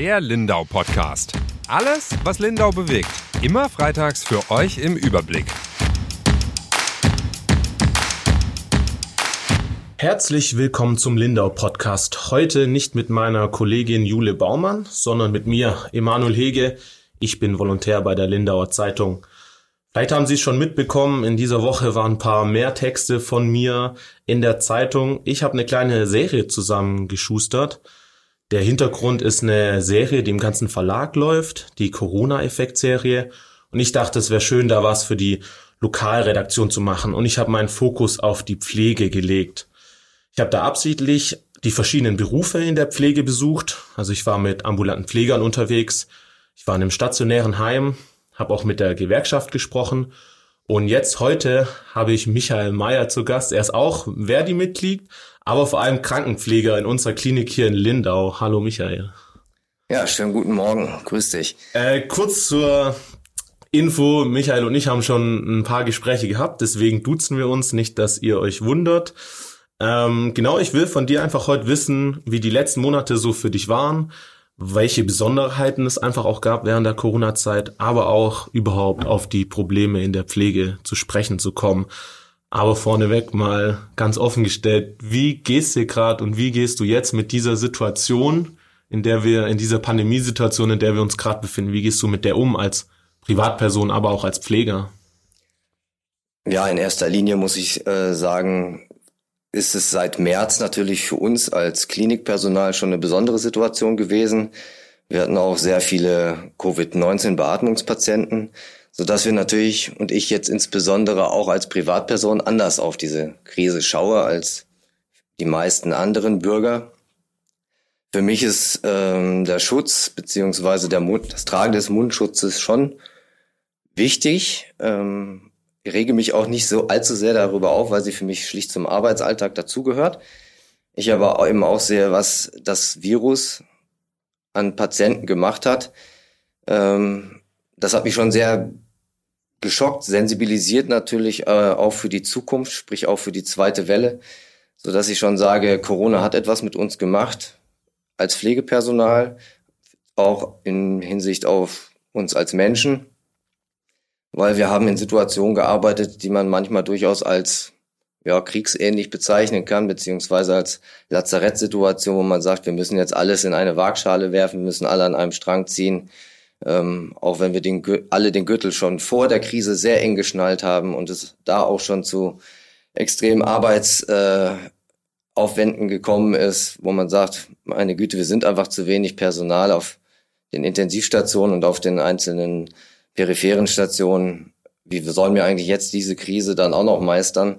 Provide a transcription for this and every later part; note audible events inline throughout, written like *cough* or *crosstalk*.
Der Lindau Podcast. Alles, was Lindau bewegt. Immer freitags für euch im Überblick. Herzlich willkommen zum Lindau Podcast. Heute nicht mit meiner Kollegin Jule Baumann, sondern mit mir, Emanuel Hege. Ich bin Volontär bei der Lindauer Zeitung. Vielleicht haben Sie es schon mitbekommen, in dieser Woche waren ein paar mehr Texte von mir in der Zeitung. Ich habe eine kleine Serie zusammengeschustert. Der Hintergrund ist eine Serie, die im ganzen Verlag läuft, die Corona-Effekt-Serie. Und ich dachte, es wäre schön, da was für die Lokalredaktion zu machen. Und ich habe meinen Fokus auf die Pflege gelegt. Ich habe da absichtlich die verschiedenen Berufe in der Pflege besucht. Also ich war mit ambulanten Pflegern unterwegs. Ich war in einem stationären Heim, habe auch mit der Gewerkschaft gesprochen. Und jetzt heute habe ich Michael Meyer zu Gast. Er ist auch Verdi-Mitglied, aber vor allem Krankenpfleger in unserer Klinik hier in Lindau. Hallo Michael. Ja, schönen guten Morgen. Grüß dich. Äh, kurz zur Info. Michael und ich haben schon ein paar Gespräche gehabt, deswegen duzen wir uns nicht, dass ihr euch wundert. Ähm, genau, ich will von dir einfach heute wissen, wie die letzten Monate so für dich waren, welche Besonderheiten es einfach auch gab während der Corona-Zeit, aber auch überhaupt auf die Probleme in der Pflege zu sprechen zu kommen. Aber vorneweg mal ganz offen gestellt, wie gehst du gerade und wie gehst du jetzt mit dieser Situation, in der wir, in dieser Pandemiesituation, in der wir uns gerade befinden, wie gehst du mit der um als Privatperson, aber auch als Pfleger? Ja, in erster Linie muss ich äh, sagen, ist es seit März natürlich für uns als Klinikpersonal schon eine besondere Situation gewesen. Wir hatten auch sehr viele Covid-19-Beatmungspatienten, so dass wir natürlich und ich jetzt insbesondere auch als Privatperson anders auf diese Krise schaue als die meisten anderen Bürger. Für mich ist ähm, der Schutz beziehungsweise der Mund, das Tragen des Mundschutzes schon wichtig. Ähm, ich rege mich auch nicht so allzu sehr darüber auf, weil sie für mich schlicht zum Arbeitsalltag dazugehört. Ich aber eben auch sehe, was das Virus an Patienten gemacht hat. Ähm, das hat mich schon sehr geschockt, sensibilisiert natürlich äh, auch für die Zukunft, sprich auch für die zweite Welle, so dass ich schon sage, Corona hat etwas mit uns gemacht als Pflegepersonal, auch in Hinsicht auf uns als Menschen weil wir haben in Situationen gearbeitet, die man manchmal durchaus als ja, kriegsähnlich bezeichnen kann, beziehungsweise als Lazarettsituation, wo man sagt, wir müssen jetzt alles in eine Waagschale werfen, wir müssen alle an einem Strang ziehen, ähm, auch wenn wir den, alle den Gürtel schon vor der Krise sehr eng geschnallt haben und es da auch schon zu extremen Arbeitsaufwänden äh, gekommen ist, wo man sagt, meine Güte, wir sind einfach zu wenig Personal auf den Intensivstationen und auf den einzelnen peripheren Stationen, wie sollen wir eigentlich jetzt diese Krise dann auch noch meistern?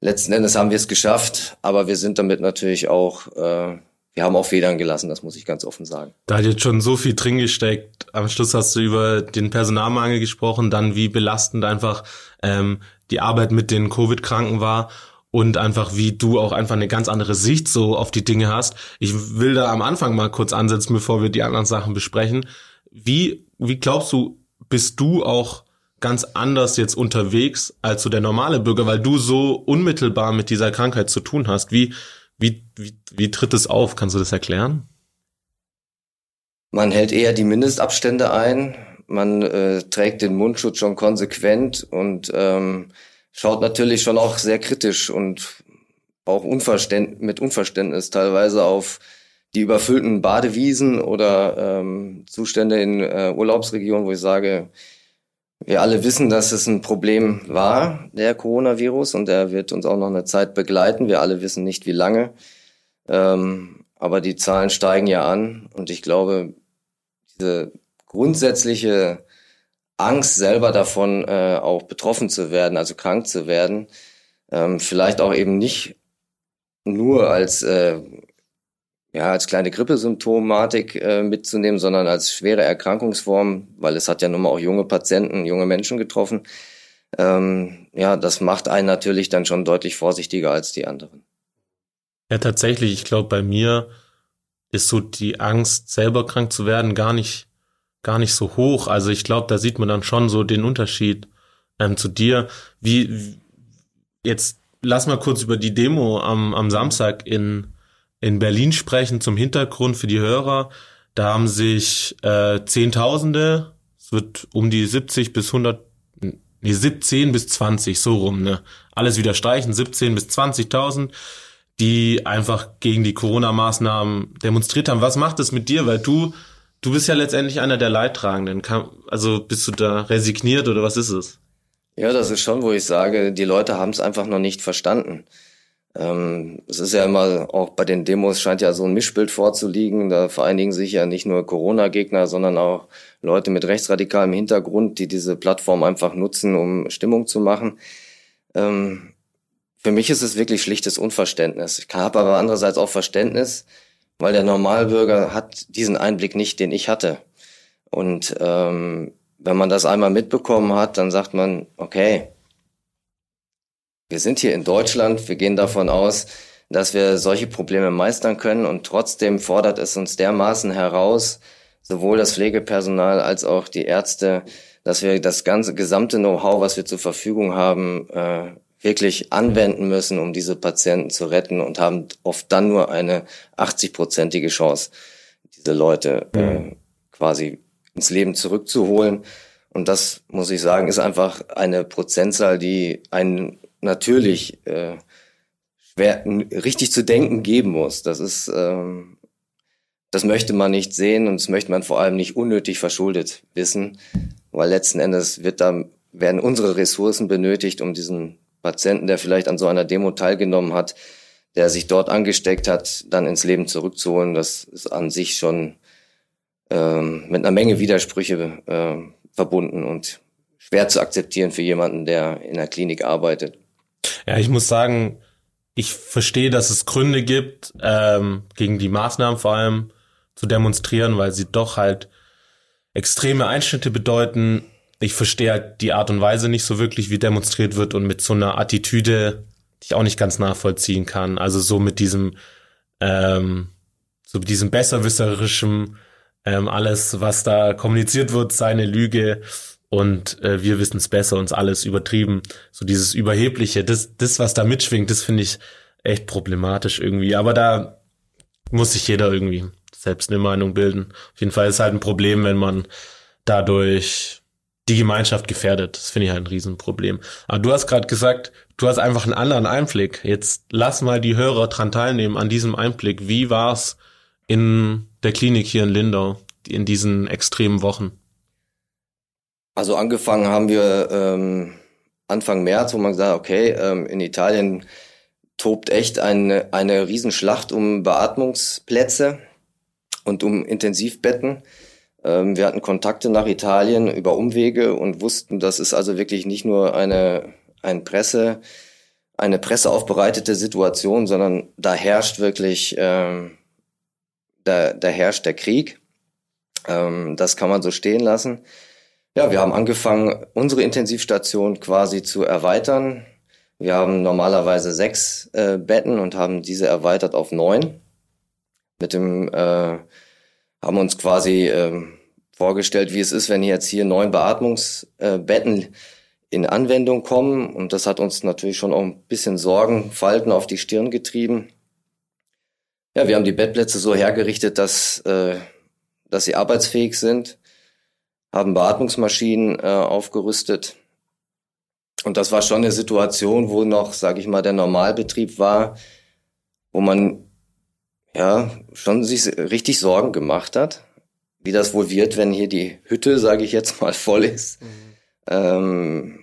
Letzten Endes haben wir es geschafft, aber wir sind damit natürlich auch, äh, wir haben auch Federn gelassen, das muss ich ganz offen sagen. Da hat jetzt schon so viel drin gesteckt. Am Schluss hast du über den Personalmangel gesprochen, dann wie belastend einfach ähm, die Arbeit mit den Covid-Kranken war und einfach wie du auch einfach eine ganz andere Sicht so auf die Dinge hast. Ich will da am Anfang mal kurz ansetzen, bevor wir die anderen Sachen besprechen. Wie, wie glaubst du, bist du auch ganz anders jetzt unterwegs als so der normale Bürger, weil du so unmittelbar mit dieser Krankheit zu tun hast. Wie, wie, wie, wie tritt es auf? Kannst du das erklären? Man hält eher die Mindestabstände ein. Man äh, trägt den Mundschutz schon konsequent und ähm, schaut natürlich schon auch sehr kritisch und auch Unverständ mit Unverständnis teilweise auf die überfüllten Badewiesen oder ähm, Zustände in äh, Urlaubsregionen, wo ich sage, wir alle wissen, dass es ein Problem war, der Coronavirus, und der wird uns auch noch eine Zeit begleiten. Wir alle wissen nicht, wie lange. Ähm, aber die Zahlen steigen ja an und ich glaube, diese grundsätzliche Angst selber davon, äh, auch betroffen zu werden, also krank zu werden, ähm, vielleicht auch eben nicht nur als äh, ja, als kleine Grippesymptomatik äh, mitzunehmen, sondern als schwere Erkrankungsform, weil es hat ja nun mal auch junge Patienten, junge Menschen getroffen. Ähm, ja, das macht einen natürlich dann schon deutlich vorsichtiger als die anderen. Ja, tatsächlich, ich glaube, bei mir ist so die Angst, selber krank zu werden, gar nicht, gar nicht so hoch. Also ich glaube, da sieht man dann schon so den Unterschied ähm, zu dir. Wie jetzt lass mal kurz über die Demo am, am Samstag in in Berlin sprechen zum Hintergrund für die Hörer. Da haben sich äh, Zehntausende, es wird um die 70 bis 100, nee, 17 bis 20, so rum, ne? Alles wieder streichen, 17 bis 20.000, die einfach gegen die Corona-Maßnahmen demonstriert haben. Was macht das mit dir? Weil du, du bist ja letztendlich einer der Leidtragenden. Also bist du da resigniert oder was ist es? Ja, das ist schon, wo ich sage, die Leute haben es einfach noch nicht verstanden. Ähm, es ist ja immer, auch bei den Demos scheint ja so ein Mischbild vorzuliegen. Da vereinigen sich ja nicht nur Corona-Gegner, sondern auch Leute mit rechtsradikalem Hintergrund, die diese Plattform einfach nutzen, um Stimmung zu machen. Ähm, für mich ist es wirklich schlichtes Unverständnis. Ich habe aber andererseits auch Verständnis, weil der Normalbürger hat diesen Einblick nicht, den ich hatte. Und ähm, wenn man das einmal mitbekommen hat, dann sagt man, okay, wir sind hier in Deutschland, wir gehen davon aus, dass wir solche Probleme meistern können und trotzdem fordert es uns dermaßen heraus, sowohl das Pflegepersonal als auch die Ärzte, dass wir das ganze gesamte Know-how, was wir zur Verfügung haben, äh, wirklich anwenden müssen, um diese Patienten zu retten und haben oft dann nur eine 80-prozentige Chance, diese Leute äh, quasi ins Leben zurückzuholen. Und das, muss ich sagen, ist einfach eine Prozentzahl, die einen natürlich äh, schwer richtig zu denken geben muss. Das ist, ähm, das möchte man nicht sehen und das möchte man vor allem nicht unnötig verschuldet wissen, weil letzten Endes wird da werden unsere Ressourcen benötigt, um diesen Patienten, der vielleicht an so einer Demo teilgenommen hat, der sich dort angesteckt hat, dann ins Leben zurückzuholen. Das ist an sich schon ähm, mit einer Menge Widersprüche äh, verbunden und schwer zu akzeptieren für jemanden, der in der Klinik arbeitet. Ja, ich muss sagen, ich verstehe, dass es Gründe gibt, ähm, gegen die Maßnahmen vor allem zu demonstrieren, weil sie doch halt extreme Einschnitte bedeuten. Ich verstehe halt die Art und Weise nicht so wirklich, wie demonstriert wird und mit so einer Attitüde, die ich auch nicht ganz nachvollziehen kann. Also so mit diesem, ähm, so mit diesem besserwisserischen, ähm, alles, was da kommuniziert wird, seine Lüge und äh, wir wissen es besser, uns alles übertrieben. So dieses Überhebliche, das, das, was da mitschwingt, das finde ich echt problematisch irgendwie. Aber da muss sich jeder irgendwie selbst eine Meinung bilden. Auf jeden Fall ist halt ein Problem, wenn man dadurch die Gemeinschaft gefährdet. Das finde ich halt ein Riesenproblem. Aber du hast gerade gesagt, du hast einfach einen anderen Einblick. Jetzt lass mal die Hörer dran teilnehmen an diesem Einblick. Wie war's in der Klinik hier in Lindau in diesen extremen Wochen? Also angefangen haben wir ähm, Anfang März, wo man gesagt hat, okay, ähm, in Italien tobt echt eine, eine Riesenschlacht um Beatmungsplätze und um Intensivbetten. Ähm, wir hatten Kontakte nach Italien über Umwege und wussten, das ist also wirklich nicht nur eine, ein Presse, eine presseaufbereitete Situation, sondern da herrscht wirklich, ähm, da, da herrscht der Krieg. Ähm, das kann man so stehen lassen. Ja, wir haben angefangen, unsere Intensivstation quasi zu erweitern. Wir haben normalerweise sechs äh, Betten und haben diese erweitert auf neun. Mit dem äh, haben uns quasi äh, vorgestellt, wie es ist, wenn jetzt hier neun Beatmungsbetten in Anwendung kommen. Und das hat uns natürlich schon auch ein bisschen Sorgen, Falten auf die Stirn getrieben. Ja, wir haben die Bettplätze so hergerichtet, dass, äh, dass sie arbeitsfähig sind haben Beatmungsmaschinen äh, aufgerüstet. Und das war schon eine Situation, wo noch, sage ich mal, der Normalbetrieb war, wo man ja schon sich richtig Sorgen gemacht hat, wie das wohl wird, wenn hier die Hütte, sage ich jetzt mal, *laughs* voll ist. Mhm. Ähm,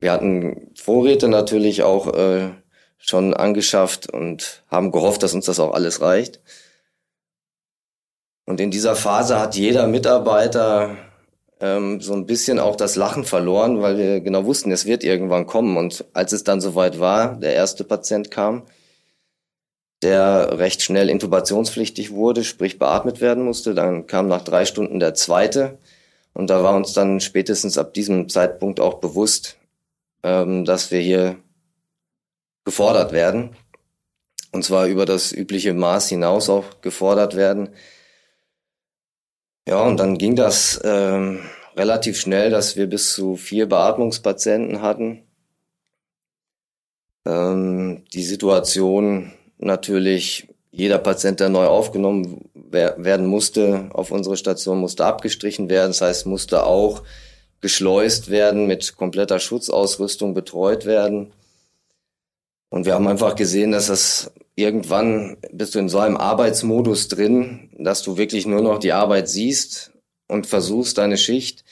wir hatten Vorräte natürlich auch äh, schon angeschafft und haben gehofft, dass uns das auch alles reicht. Und in dieser Phase hat jeder Mitarbeiter ähm, so ein bisschen auch das Lachen verloren, weil wir genau wussten, es wird irgendwann kommen. Und als es dann soweit war, der erste Patient kam, der recht schnell intubationspflichtig wurde, sprich beatmet werden musste. Dann kam nach drei Stunden der zweite. Und da war uns dann spätestens ab diesem Zeitpunkt auch bewusst, ähm, dass wir hier gefordert werden. Und zwar über das übliche Maß hinaus auch gefordert werden. Ja, und dann ging das ähm, relativ schnell, dass wir bis zu vier Beatmungspatienten hatten. Ähm, die Situation natürlich, jeder Patient, der neu aufgenommen werden musste auf unsere Station, musste abgestrichen werden. Das heißt, musste auch geschleust werden, mit kompletter Schutzausrüstung betreut werden. Und wir haben einfach gesehen, dass das irgendwann bist du in so einem Arbeitsmodus drin, dass du wirklich nur noch die Arbeit siehst und versuchst, deine Schicht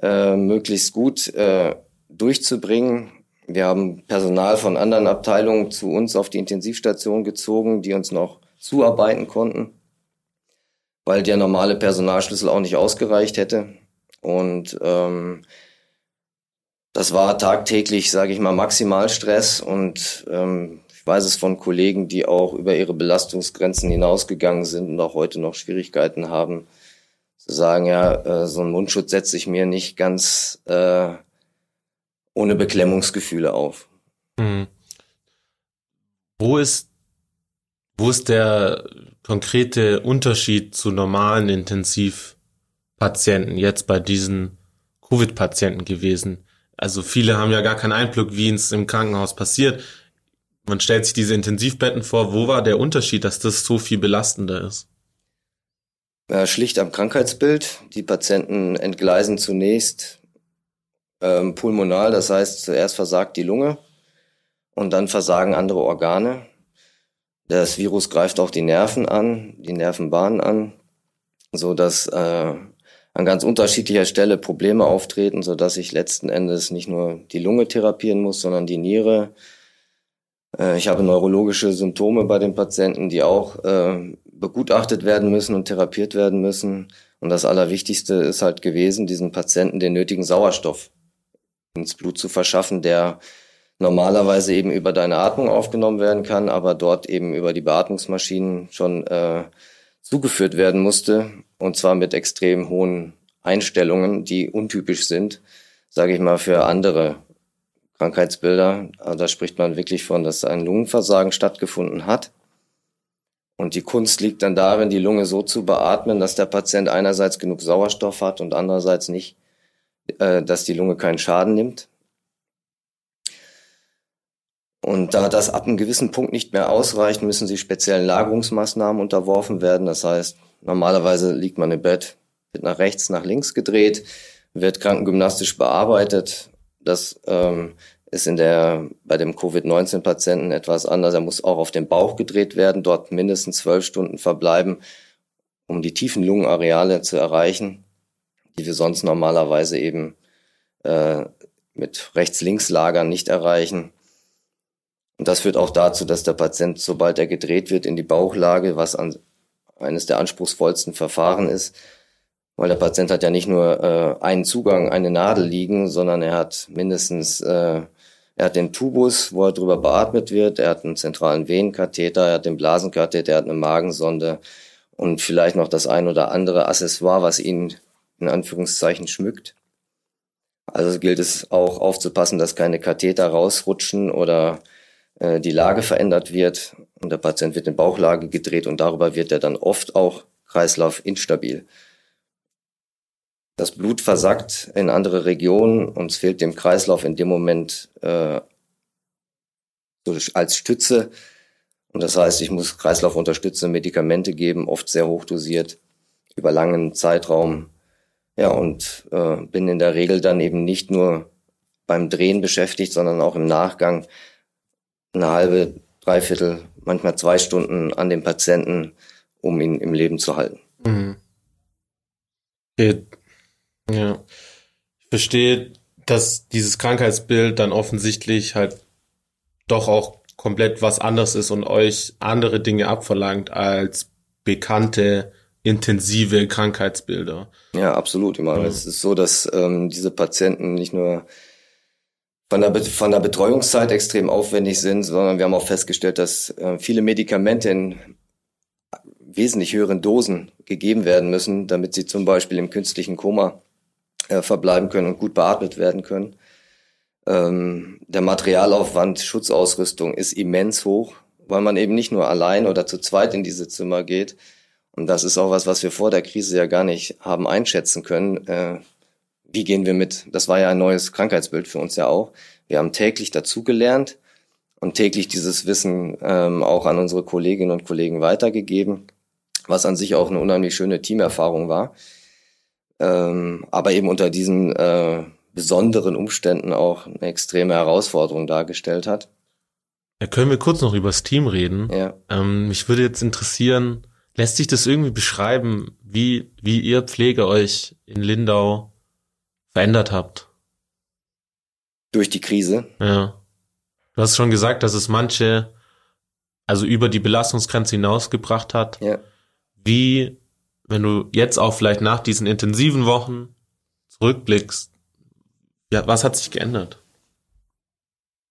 äh, möglichst gut äh, durchzubringen. Wir haben Personal von anderen Abteilungen zu uns auf die Intensivstation gezogen, die uns noch zuarbeiten konnten, weil der normale Personalschlüssel auch nicht ausgereicht hätte. Und ähm, das war tagtäglich, sage ich mal, Maximalstress und ähm, ich weiß es von Kollegen, die auch über ihre Belastungsgrenzen hinausgegangen sind und auch heute noch Schwierigkeiten haben, zu sagen, ja, äh, so ein Mundschutz setze ich mir nicht ganz äh, ohne Beklemmungsgefühle auf. Mhm. Wo ist wo ist der konkrete Unterschied zu normalen Intensivpatienten jetzt bei diesen Covid-Patienten gewesen? Also viele haben ja gar keinen Einblick, wie es im Krankenhaus passiert. Man stellt sich diese Intensivbetten vor. Wo war der Unterschied, dass das so viel belastender ist? Ja, schlicht am Krankheitsbild. Die Patienten entgleisen zunächst ähm, pulmonal, das heißt zuerst versagt die Lunge und dann versagen andere Organe. Das Virus greift auch die Nerven an, die Nervenbahnen an, so dass äh, an ganz unterschiedlicher Stelle Probleme auftreten, so dass ich letzten Endes nicht nur die Lunge therapieren muss, sondern die Niere. Äh, ich habe neurologische Symptome bei den Patienten, die auch äh, begutachtet werden müssen und therapiert werden müssen. Und das Allerwichtigste ist halt gewesen, diesen Patienten den nötigen Sauerstoff ins Blut zu verschaffen, der normalerweise eben über deine Atmung aufgenommen werden kann, aber dort eben über die Beatmungsmaschinen schon äh, zugeführt werden musste und zwar mit extrem hohen Einstellungen, die untypisch sind, sage ich mal, für andere Krankheitsbilder. Also da spricht man wirklich von, dass ein Lungenversagen stattgefunden hat. Und die Kunst liegt dann darin, die Lunge so zu beatmen, dass der Patient einerseits genug Sauerstoff hat und andererseits nicht, äh, dass die Lunge keinen Schaden nimmt. Und da das ab einem gewissen Punkt nicht mehr ausreicht, müssen sie speziellen Lagerungsmaßnahmen unterworfen werden. Das heißt, normalerweise liegt man im Bett, wird nach rechts, nach links gedreht, wird krankengymnastisch bearbeitet. Das ähm, ist in der, bei dem Covid-19-Patienten etwas anders. Er muss auch auf den Bauch gedreht werden, dort mindestens zwölf Stunden verbleiben, um die tiefen Lungenareale zu erreichen, die wir sonst normalerweise eben äh, mit Rechts-Links-Lagern nicht erreichen. Und das führt auch dazu, dass der Patient, sobald er gedreht wird, in die Bauchlage, was an, eines der anspruchsvollsten Verfahren ist, weil der Patient hat ja nicht nur äh, einen Zugang, eine Nadel liegen, sondern er hat mindestens, äh, er hat den Tubus, wo er drüber beatmet wird, er hat einen zentralen Venenkatheter, er hat den Blasenkatheter, er hat eine Magensonde und vielleicht noch das ein oder andere Accessoire, was ihn in Anführungszeichen schmückt. Also gilt es auch aufzupassen, dass keine Katheter rausrutschen oder äh, die Lage verändert wird und der Patient wird in Bauchlage gedreht und darüber wird er dann oft auch Kreislauf instabil. Das Blut versackt in andere Regionen und es fehlt dem Kreislauf in dem Moment äh, als Stütze. Und das heißt, ich muss kreislaufunterstützende Medikamente geben, oft sehr hochdosiert, über langen Zeitraum. Ja, und äh, bin in der Regel dann eben nicht nur beim Drehen beschäftigt, sondern auch im Nachgang eine halbe, dreiviertel, manchmal zwei Stunden an dem Patienten, um ihn im Leben zu halten. Mhm. Ja. Ich verstehe, dass dieses Krankheitsbild dann offensichtlich halt doch auch komplett was anderes ist und euch andere Dinge abverlangt als bekannte intensive Krankheitsbilder. Ja, absolut. Ich meine, ja. es ist so, dass ähm, diese Patienten nicht nur von der, von der Betreuungszeit extrem aufwendig sind, sondern wir haben auch festgestellt, dass äh, viele Medikamente in wesentlich höheren Dosen gegeben werden müssen, damit sie zum Beispiel im künstlichen Koma äh, verbleiben können und gut beatmet werden können. Ähm, der Materialaufwand, Schutzausrüstung ist immens hoch, weil man eben nicht nur allein oder zu zweit in diese Zimmer geht. Und das ist auch was, was wir vor der Krise ja gar nicht haben einschätzen können. Äh, wie gehen wir mit? Das war ja ein neues Krankheitsbild für uns ja auch. Wir haben täglich dazugelernt und täglich dieses Wissen ähm, auch an unsere Kolleginnen und Kollegen weitergegeben. was an sich auch eine unheimlich schöne Teamerfahrung war. Ähm, aber eben unter diesen äh, besonderen Umständen auch eine extreme Herausforderung dargestellt hat. Ja, können wir kurz noch über das Team reden? Ja. Ähm, mich würde jetzt interessieren, lässt sich das irgendwie beschreiben, wie, wie ihr Pflege euch in Lindau verändert habt? Durch die Krise? Ja. Du hast schon gesagt, dass es manche, also über die Belastungsgrenze hinausgebracht hat. Ja. Wie, wenn du jetzt auch vielleicht nach diesen intensiven Wochen zurückblickst, ja, was hat sich geändert?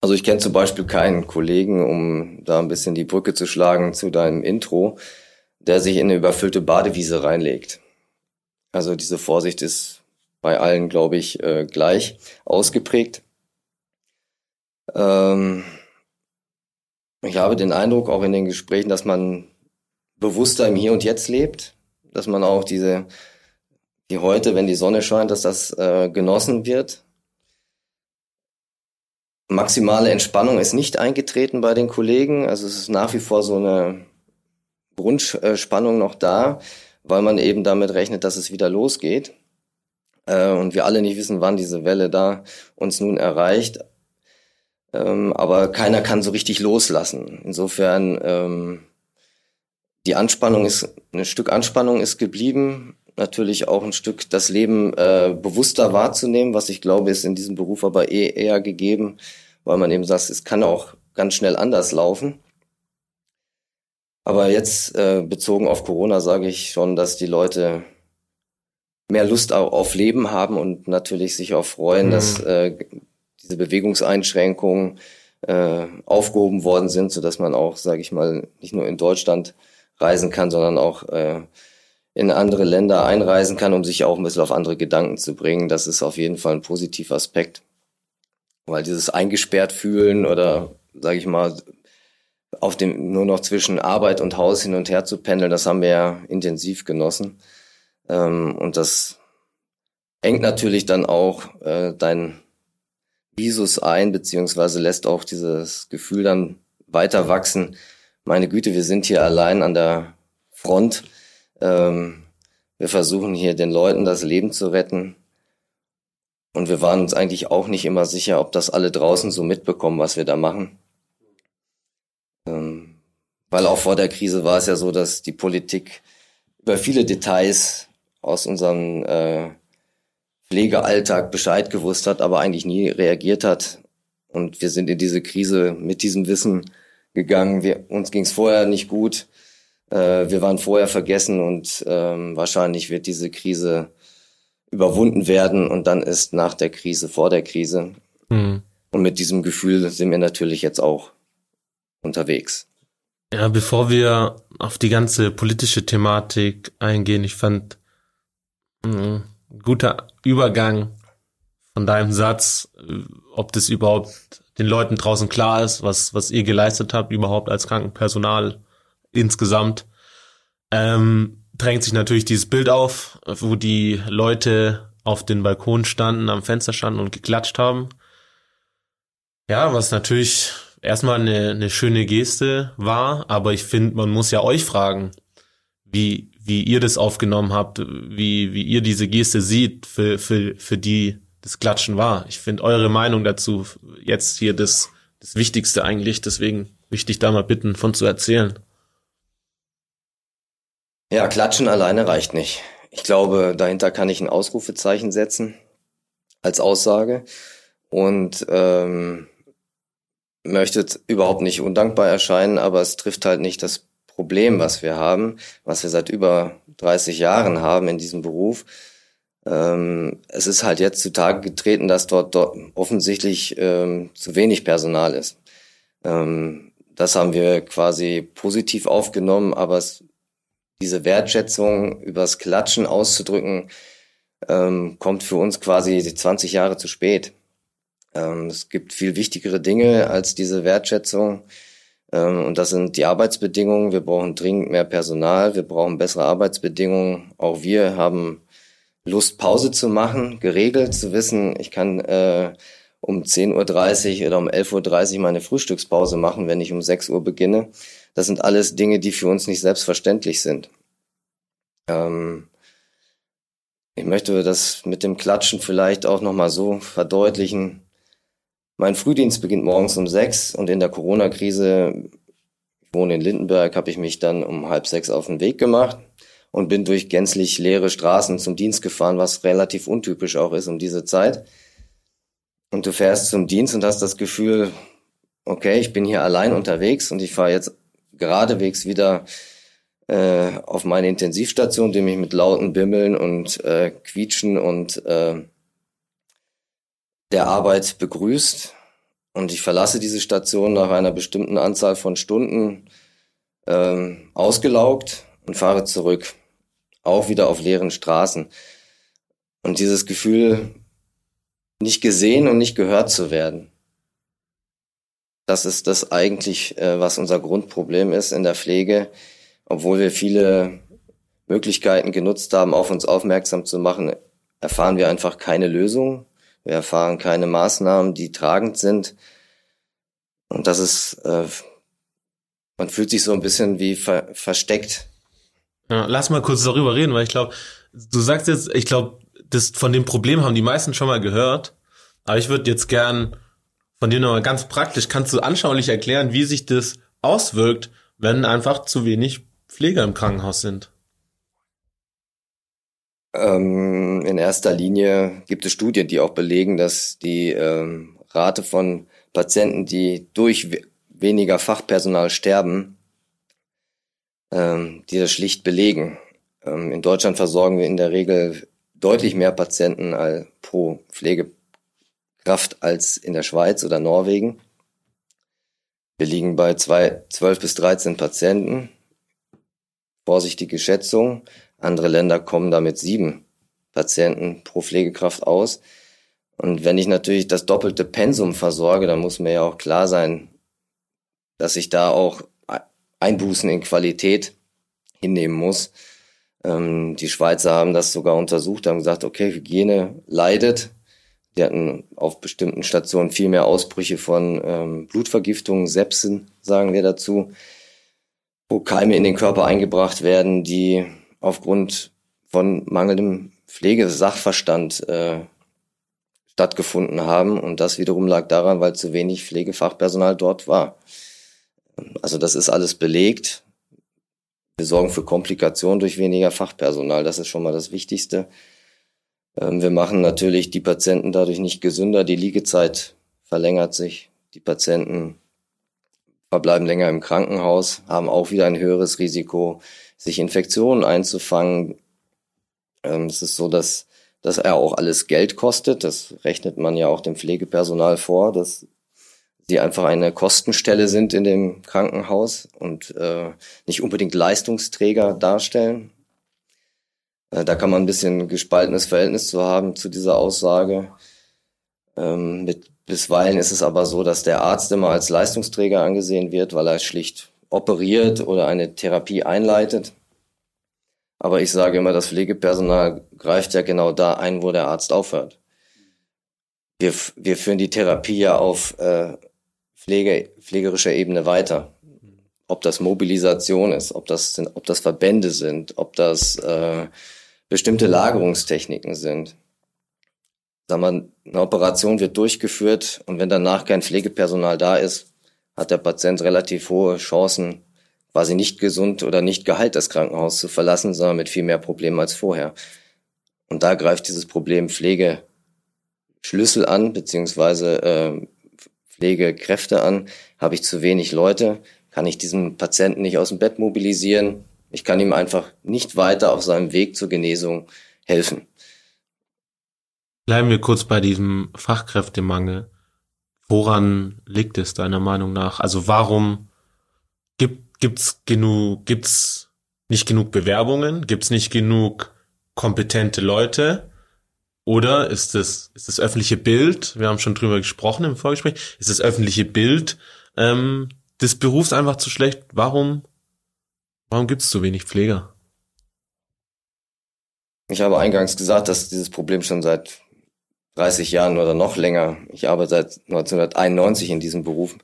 Also ich kenne zum Beispiel keinen Kollegen, um da ein bisschen die Brücke zu schlagen zu deinem Intro, der sich in eine überfüllte Badewiese reinlegt. Also diese Vorsicht ist bei allen, glaube ich, äh, gleich ausgeprägt. Ähm ich habe den Eindruck, auch in den Gesprächen, dass man bewusster im Hier und Jetzt lebt, dass man auch diese, wie heute, wenn die Sonne scheint, dass das äh, genossen wird. Maximale Entspannung ist nicht eingetreten bei den Kollegen. Also es ist nach wie vor so eine Grundspannung noch da, weil man eben damit rechnet, dass es wieder losgeht. Äh, und wir alle nicht wissen, wann diese Welle da uns nun erreicht. Ähm, aber keiner kann so richtig loslassen. Insofern, ähm, die Anspannung ist, ein Stück Anspannung ist geblieben. Natürlich auch ein Stück das Leben äh, bewusster wahrzunehmen, was ich glaube, ist in diesem Beruf aber eh eher gegeben, weil man eben sagt, es kann auch ganz schnell anders laufen. Aber jetzt äh, bezogen auf Corona sage ich schon, dass die Leute mehr Lust auf, Leben haben und natürlich sich auch freuen, mhm. dass äh, diese Bewegungseinschränkungen äh, aufgehoben worden sind, so dass man auch, sage ich mal, nicht nur in Deutschland reisen kann, sondern auch äh, in andere Länder einreisen kann, um sich auch ein bisschen auf andere Gedanken zu bringen. Das ist auf jeden Fall ein positiver Aspekt, weil dieses eingesperrt fühlen oder, sage ich mal, auf dem nur noch zwischen Arbeit und Haus hin und her zu pendeln, das haben wir ja intensiv genossen. Ähm, und das engt natürlich dann auch äh, dein Visus ein, beziehungsweise lässt auch dieses Gefühl dann weiter wachsen. Meine Güte, wir sind hier allein an der Front. Ähm, wir versuchen hier den Leuten das Leben zu retten. Und wir waren uns eigentlich auch nicht immer sicher, ob das alle draußen so mitbekommen, was wir da machen. Ähm, weil auch vor der Krise war es ja so, dass die Politik über viele Details aus unserem äh, Pflegealltag Bescheid gewusst hat, aber eigentlich nie reagiert hat. Und wir sind in diese Krise mit diesem Wissen gegangen. Wir, uns ging es vorher nicht gut. Äh, wir waren vorher vergessen und ähm, wahrscheinlich wird diese Krise überwunden werden und dann ist nach der Krise vor der Krise. Mhm. Und mit diesem Gefühl sind wir natürlich jetzt auch unterwegs. Ja, bevor wir auf die ganze politische Thematik eingehen, ich fand mh, guter Übergang von deinem Satz, ob das überhaupt den Leuten draußen klar ist, was, was ihr geleistet habt, überhaupt als Krankenpersonal insgesamt, ähm, drängt sich natürlich dieses Bild auf, wo die Leute auf den Balkon standen, am Fenster standen und geklatscht haben. Ja, was natürlich erstmal eine, eine schöne Geste war, aber ich finde, man muss ja euch fragen, wie, wie ihr das aufgenommen habt, wie, wie ihr diese Geste sieht, für, für, für die das Klatschen war. Ich finde eure Meinung dazu jetzt hier das, das Wichtigste eigentlich, deswegen möchte ich da mal bitten, von zu erzählen. Ja, Klatschen alleine reicht nicht. Ich glaube, dahinter kann ich ein Ausrufezeichen setzen als Aussage und ähm, möchte überhaupt nicht undankbar erscheinen, aber es trifft halt nicht das Problem, was wir haben, was wir seit über 30 Jahren haben in diesem Beruf. Ähm, es ist halt jetzt zutage getreten, dass dort, dort offensichtlich ähm, zu wenig Personal ist. Ähm, das haben wir quasi positiv aufgenommen, aber es, diese Wertschätzung übers Klatschen auszudrücken, ähm, kommt für uns quasi 20 Jahre zu spät. Ähm, es gibt viel wichtigere Dinge als diese Wertschätzung. Ähm, und das sind die Arbeitsbedingungen. Wir brauchen dringend mehr Personal. Wir brauchen bessere Arbeitsbedingungen. Auch wir haben Lust, Pause zu machen, geregelt zu wissen, ich kann äh, um 10.30 Uhr oder um 11.30 Uhr meine Frühstückspause machen, wenn ich um 6 Uhr beginne. Das sind alles Dinge, die für uns nicht selbstverständlich sind. Ähm, ich möchte das mit dem Klatschen vielleicht auch nochmal so verdeutlichen. Mein Frühdienst beginnt morgens um sechs und in der Corona-Krise, ich wohne in Lindenberg, habe ich mich dann um halb sechs auf den Weg gemacht und bin durch gänzlich leere Straßen zum Dienst gefahren, was relativ untypisch auch ist um diese Zeit. Und du fährst zum Dienst und hast das Gefühl, okay, ich bin hier allein unterwegs und ich fahre jetzt geradewegs wieder äh, auf meine Intensivstation, die mich mit lauten Bimmeln und äh, Quietschen und äh, der Arbeit begrüßt. Und ich verlasse diese Station nach einer bestimmten Anzahl von Stunden ähm, ausgelaugt und fahre zurück. Auch wieder auf leeren Straßen. Und dieses Gefühl, nicht gesehen und nicht gehört zu werden. Das ist das eigentlich, äh, was unser Grundproblem ist in der Pflege. Obwohl wir viele Möglichkeiten genutzt haben, auf uns aufmerksam zu machen, erfahren wir einfach keine Lösung. Wir erfahren keine Maßnahmen, die tragend sind. Und das ist, äh, man fühlt sich so ein bisschen wie ver versteckt. Ja, lass mal kurz darüber reden, weil ich glaube, du sagst jetzt, ich glaube, das von dem Problem haben die meisten schon mal gehört. Aber ich würde jetzt gern von dir nochmal ganz praktisch, kannst du anschaulich erklären, wie sich das auswirkt, wenn einfach zu wenig Pfleger im Krankenhaus sind? Ähm, in erster Linie gibt es Studien, die auch belegen, dass die ähm, Rate von Patienten, die durch weniger Fachpersonal sterben, ähm, die das schlicht belegen. Ähm, in Deutschland versorgen wir in der Regel deutlich mehr Patienten als pro Pflegekraft als in der Schweiz oder Norwegen. Wir liegen bei zwei, 12 bis 13 Patienten. Vorsichtige Schätzung. Andere Länder kommen damit sieben Patienten pro Pflegekraft aus. Und wenn ich natürlich das doppelte Pensum versorge, dann muss mir ja auch klar sein, dass ich da auch Einbußen in Qualität hinnehmen muss. Ähm, die Schweizer haben das sogar untersucht, haben gesagt, okay, Hygiene leidet. Die hatten auf bestimmten Stationen viel mehr Ausbrüche von ähm, Blutvergiftungen, Sepsen, sagen wir dazu, wo Keime in den Körper eingebracht werden, die aufgrund von mangelndem Pflegesachverstand äh, stattgefunden haben. Und das wiederum lag daran, weil zu wenig Pflegefachpersonal dort war. Also das ist alles belegt. Wir sorgen für Komplikationen durch weniger Fachpersonal. Das ist schon mal das Wichtigste. Ähm, wir machen natürlich die Patienten dadurch nicht gesünder. Die Liegezeit verlängert sich. Die Patienten verbleiben länger im Krankenhaus, haben auch wieder ein höheres Risiko, sich Infektionen einzufangen. Ähm, es ist so, dass, dass er auch alles Geld kostet. Das rechnet man ja auch dem Pflegepersonal vor, dass die einfach eine Kostenstelle sind in dem Krankenhaus und äh, nicht unbedingt Leistungsträger darstellen. Äh, da kann man ein bisschen gespaltenes Verhältnis zu haben zu dieser Aussage. Ähm, mit, bisweilen ist es aber so, dass der Arzt immer als Leistungsträger angesehen wird, weil er schlicht operiert oder eine Therapie einleitet. Aber ich sage immer, das Pflegepersonal greift ja genau da ein, wo der Arzt aufhört. Wir, wir führen die Therapie ja auf äh, Pflege, pflegerischer Ebene weiter. Ob das Mobilisation ist, ob das, sind, ob das Verbände sind, ob das äh, bestimmte Lagerungstechniken sind. Sag mal, eine Operation wird durchgeführt und wenn danach kein Pflegepersonal da ist, hat der Patient relativ hohe Chancen, quasi nicht gesund oder nicht geheilt das Krankenhaus zu verlassen, sondern mit viel mehr Problemen als vorher. Und da greift dieses Problem Pflege Schlüssel an, beziehungsweise äh, Pflegekräfte an. Habe ich zu wenig Leute, kann ich diesen Patienten nicht aus dem Bett mobilisieren. Ich kann ihm einfach nicht weiter auf seinem Weg zur Genesung helfen. Bleiben wir kurz bei diesem Fachkräftemangel. Woran liegt es deiner Meinung nach? Also warum gibt gibt's genug gibt's nicht genug Bewerbungen? Gibt's nicht genug kompetente Leute? Oder ist das, ist das öffentliche Bild, wir haben schon drüber gesprochen im Vorgespräch, ist das öffentliche Bild ähm, des Berufs einfach zu schlecht? Warum, warum gibt es so wenig Pfleger? Ich habe eingangs gesagt, dass dieses Problem schon seit 30 Jahren oder noch länger, ich arbeite seit 1991 in diesem Beruf,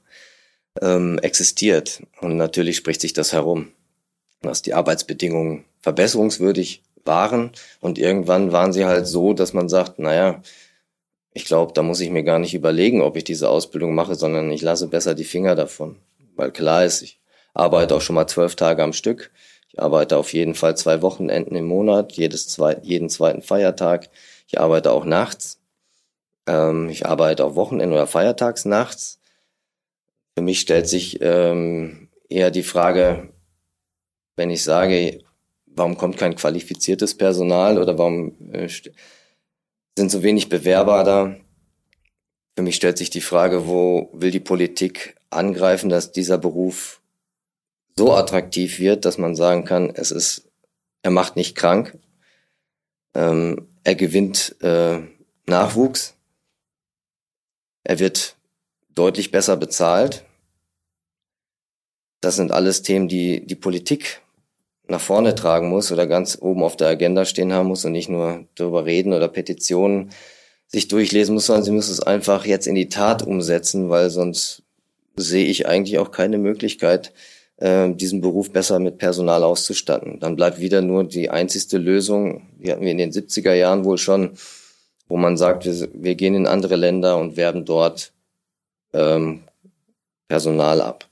ähm, existiert. Und natürlich spricht sich das herum. dass die Arbeitsbedingungen verbesserungswürdig waren. Und irgendwann waren sie halt so, dass man sagt, naja, ich glaube, da muss ich mir gar nicht überlegen, ob ich diese Ausbildung mache, sondern ich lasse besser die Finger davon. Weil klar ist, ich arbeite auch schon mal zwölf Tage am Stück. Ich arbeite auf jeden Fall zwei Wochenenden im Monat, jedes zwei, jeden zweiten Feiertag. Ich arbeite auch nachts. Ähm, ich arbeite auch Wochenenden oder Feiertags nachts. Für mich stellt sich ähm, eher die Frage, wenn ich sage, warum kommt kein qualifiziertes Personal oder warum äh, sind so wenig Bewerber da? Für mich stellt sich die Frage, wo will die Politik angreifen, dass dieser Beruf so attraktiv wird, dass man sagen kann, es ist, er macht nicht krank, ähm, er gewinnt äh, Nachwuchs, er wird deutlich besser bezahlt. Das sind alles Themen, die die Politik nach vorne tragen muss oder ganz oben auf der Agenda stehen haben muss und nicht nur darüber reden oder Petitionen sich durchlesen muss, sondern sie muss es einfach jetzt in die Tat umsetzen, weil sonst sehe ich eigentlich auch keine Möglichkeit, äh, diesen Beruf besser mit Personal auszustatten. Dann bleibt wieder nur die einzigste Lösung, die hatten wir in den 70er Jahren wohl schon, wo man sagt, wir, wir gehen in andere Länder und werben dort ähm, Personal ab.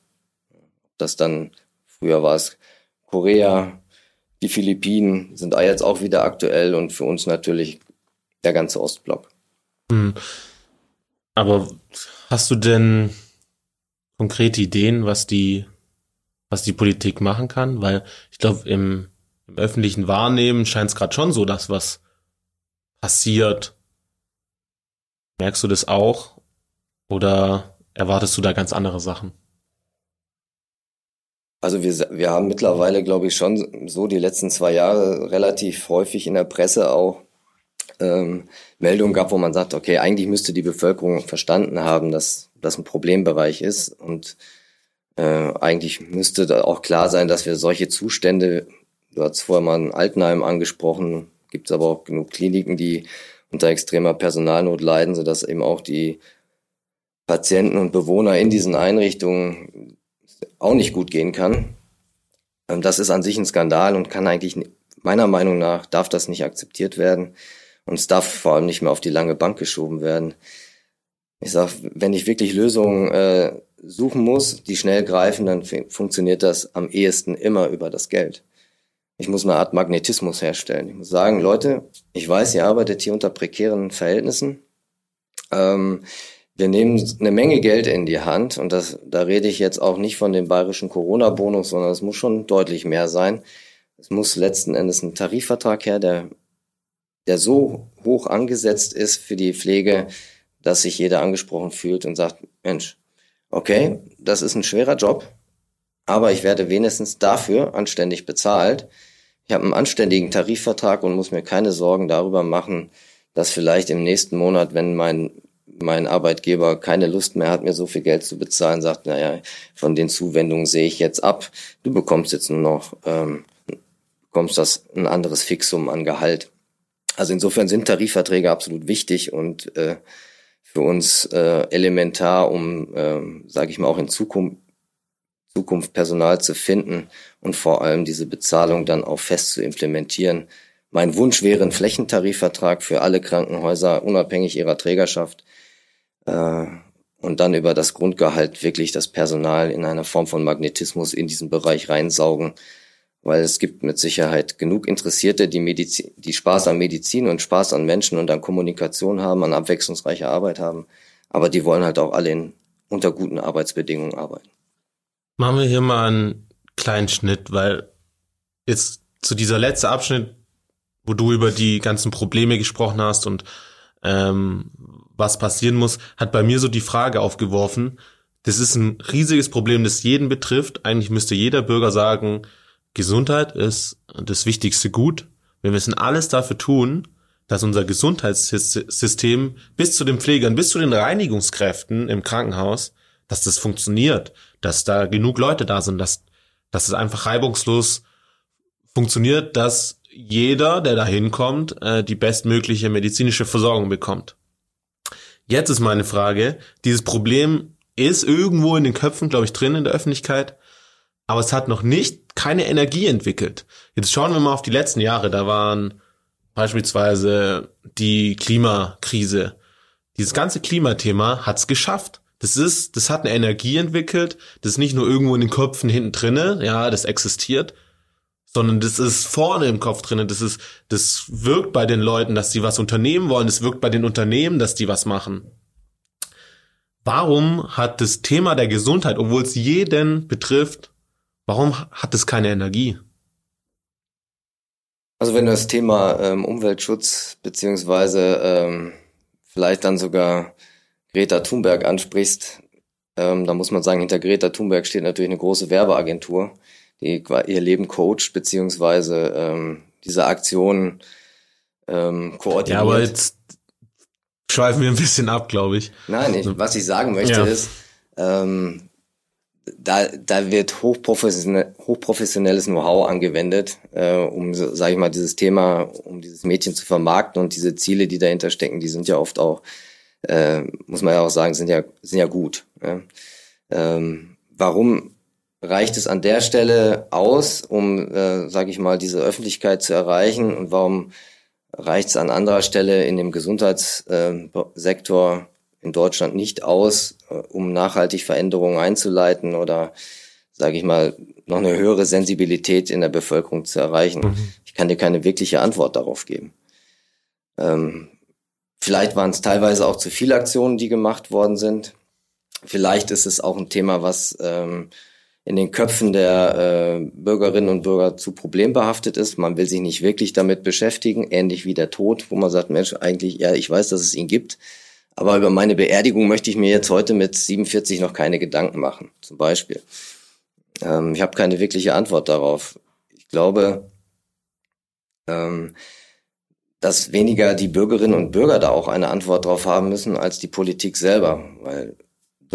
Das dann, früher war es Korea, die Philippinen sind jetzt auch wieder aktuell und für uns natürlich der ganze Ostblock. Hm. Aber hast du denn konkrete Ideen, was die, was die Politik machen kann? Weil ich glaube, im, im öffentlichen Wahrnehmen scheint es gerade schon so, dass was passiert. Merkst du das auch? Oder erwartest du da ganz andere Sachen? Also wir, wir haben mittlerweile, glaube ich, schon so die letzten zwei Jahre relativ häufig in der Presse auch ähm, Meldungen gehabt, wo man sagt, okay, eigentlich müsste die Bevölkerung verstanden haben, dass das ein Problembereich ist. Und äh, eigentlich müsste da auch klar sein, dass wir solche Zustände, du hast vorher mal ein Altenheim angesprochen, gibt es aber auch genug Kliniken, die unter extremer Personalnot leiden, sodass eben auch die Patienten und Bewohner in diesen Einrichtungen auch nicht gut gehen kann. Ähm, das ist an sich ein Skandal und kann eigentlich, meiner Meinung nach, darf das nicht akzeptiert werden. Und es darf vor allem nicht mehr auf die lange Bank geschoben werden. Ich sag, wenn ich wirklich Lösungen äh, suchen muss, die schnell greifen, dann funktioniert das am ehesten immer über das Geld. Ich muss eine Art Magnetismus herstellen. Ich muss sagen, Leute, ich weiß, ihr arbeitet hier unter prekären Verhältnissen. Ähm, wir nehmen eine Menge Geld in die Hand und das, da rede ich jetzt auch nicht von dem bayerischen Corona-Bonus, sondern es muss schon deutlich mehr sein. Es muss letzten Endes ein Tarifvertrag her, der, der so hoch angesetzt ist für die Pflege, dass sich jeder angesprochen fühlt und sagt, Mensch, okay, das ist ein schwerer Job, aber ich werde wenigstens dafür anständig bezahlt. Ich habe einen anständigen Tarifvertrag und muss mir keine Sorgen darüber machen, dass vielleicht im nächsten Monat, wenn mein mein Arbeitgeber keine Lust mehr hat, mir so viel Geld zu bezahlen, sagt, naja, von den Zuwendungen sehe ich jetzt ab. Du bekommst jetzt nur noch, ähm, bekommst das ein anderes Fixum an Gehalt. Also insofern sind Tarifverträge absolut wichtig und äh, für uns äh, elementar, um, äh, sage ich mal, auch in Zukunft, Zukunft Personal zu finden und vor allem diese Bezahlung dann auch fest zu implementieren. Mein Wunsch wäre ein Flächentarifvertrag für alle Krankenhäuser, unabhängig ihrer Trägerschaft, äh, und dann über das Grundgehalt wirklich das Personal in einer Form von Magnetismus in diesen Bereich reinsaugen, weil es gibt mit Sicherheit genug Interessierte, die, Medizin, die Spaß an Medizin und Spaß an Menschen und an Kommunikation haben, an abwechslungsreicher Arbeit haben, aber die wollen halt auch alle in, unter guten Arbeitsbedingungen arbeiten. Machen wir hier mal einen kleinen Schnitt, weil jetzt zu dieser letzte Abschnitt, wo du über die ganzen Probleme gesprochen hast und ähm, was passieren muss, hat bei mir so die Frage aufgeworfen, das ist ein riesiges Problem, das jeden betrifft. Eigentlich müsste jeder Bürger sagen, Gesundheit ist das wichtigste Gut. Wir müssen alles dafür tun, dass unser Gesundheitssystem bis zu den Pflegern, bis zu den Reinigungskräften im Krankenhaus, dass das funktioniert, dass da genug Leute da sind, dass, dass es einfach reibungslos funktioniert, dass jeder, der da hinkommt, äh, die bestmögliche medizinische Versorgung bekommt. Jetzt ist meine Frage, dieses Problem ist irgendwo in den Köpfen, glaube ich, drin in der Öffentlichkeit, aber es hat noch nicht keine Energie entwickelt. Jetzt schauen wir mal auf die letzten Jahre. Da waren beispielsweise die Klimakrise. Dieses ganze Klimathema hat's geschafft. Das ist, das hat eine Energie entwickelt. Das ist nicht nur irgendwo in den Köpfen hinten drinne. Ja, das existiert, sondern das ist vorne im Kopf drinne. Das ist, das wirkt bei den Leuten, dass sie was unternehmen wollen. Das wirkt bei den Unternehmen, dass die was machen. Warum hat das Thema der Gesundheit, obwohl es jeden betrifft, warum hat es keine Energie? Also wenn du das Thema ähm, Umweltschutz beziehungsweise ähm, vielleicht dann sogar Greta Thunberg ansprichst, ähm, da muss man sagen, hinter Greta Thunberg steht natürlich eine große Werbeagentur, die ihr Leben coacht beziehungsweise ähm, diese Aktionen ähm, koordiniert. Ja, aber jetzt schweifen wir ein bisschen ab, glaube ich. Nein, ich, was ich sagen möchte ja. ist, ähm, da, da wird hochprofessionell, hochprofessionelles Know-how angewendet, äh, um, sage ich mal, dieses Thema, um dieses Mädchen zu vermarkten und diese Ziele, die dahinter stecken, die sind ja oft auch, äh, muss man ja auch sagen, sind ja, sind ja gut. Ja. Ähm, warum reicht es an der Stelle aus, um, äh, sage ich mal, diese Öffentlichkeit zu erreichen und warum reicht es an anderer Stelle in dem Gesundheitssektor in Deutschland nicht aus, äh, um nachhaltig Veränderungen einzuleiten oder, sage ich mal, noch eine höhere Sensibilität in der Bevölkerung zu erreichen. Mhm. Ich kann dir keine wirkliche Antwort darauf geben. Ähm, vielleicht waren es teilweise auch zu viele Aktionen, die gemacht worden sind. Vielleicht ist es auch ein Thema, was ähm, in den Köpfen der äh, Bürgerinnen und Bürger zu problembehaftet ist. Man will sich nicht wirklich damit beschäftigen, ähnlich wie der Tod, wo man sagt, Mensch, eigentlich, ja, ich weiß, dass es ihn gibt, aber über meine Beerdigung möchte ich mir jetzt heute mit 47 noch keine Gedanken machen, zum Beispiel. Ähm, ich habe keine wirkliche Antwort darauf. Ich glaube, ähm, dass weniger die Bürgerinnen und Bürger da auch eine Antwort drauf haben müssen als die Politik selber, weil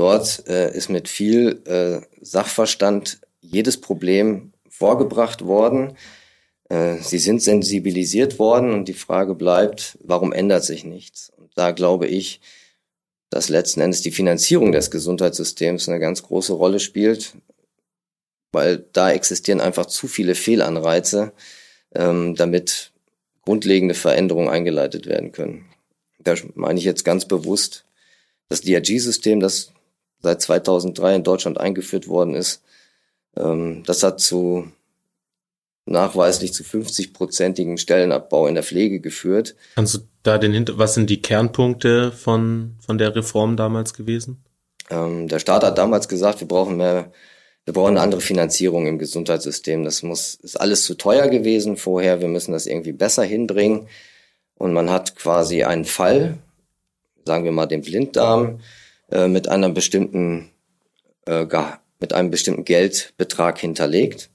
Dort äh, ist mit viel äh, Sachverstand jedes Problem vorgebracht worden. Äh, sie sind sensibilisiert worden und die Frage bleibt, warum ändert sich nichts? Und da glaube ich, dass letzten Endes die Finanzierung des Gesundheitssystems eine ganz große Rolle spielt, weil da existieren einfach zu viele Fehlanreize, ähm, damit grundlegende Veränderungen eingeleitet werden können. Da meine ich jetzt ganz bewusst das DRG-System, das seit 2003 in Deutschland eingeführt worden ist. Ähm, das hat zu nachweislich zu 50-prozentigen Stellenabbau in der Pflege geführt. Kannst du da den Hinter was sind die Kernpunkte von, von der Reform damals gewesen? Ähm, der Staat hat damals gesagt, wir brauchen mehr, wir brauchen eine andere Finanzierung im Gesundheitssystem. Das muss, ist alles zu teuer gewesen vorher. Wir müssen das irgendwie besser hinbringen. Und man hat quasi einen Fall, sagen wir mal den Blinddarm, äh, mit einer bestimmten äh, mit einem bestimmten Geldbetrag hinterlegt.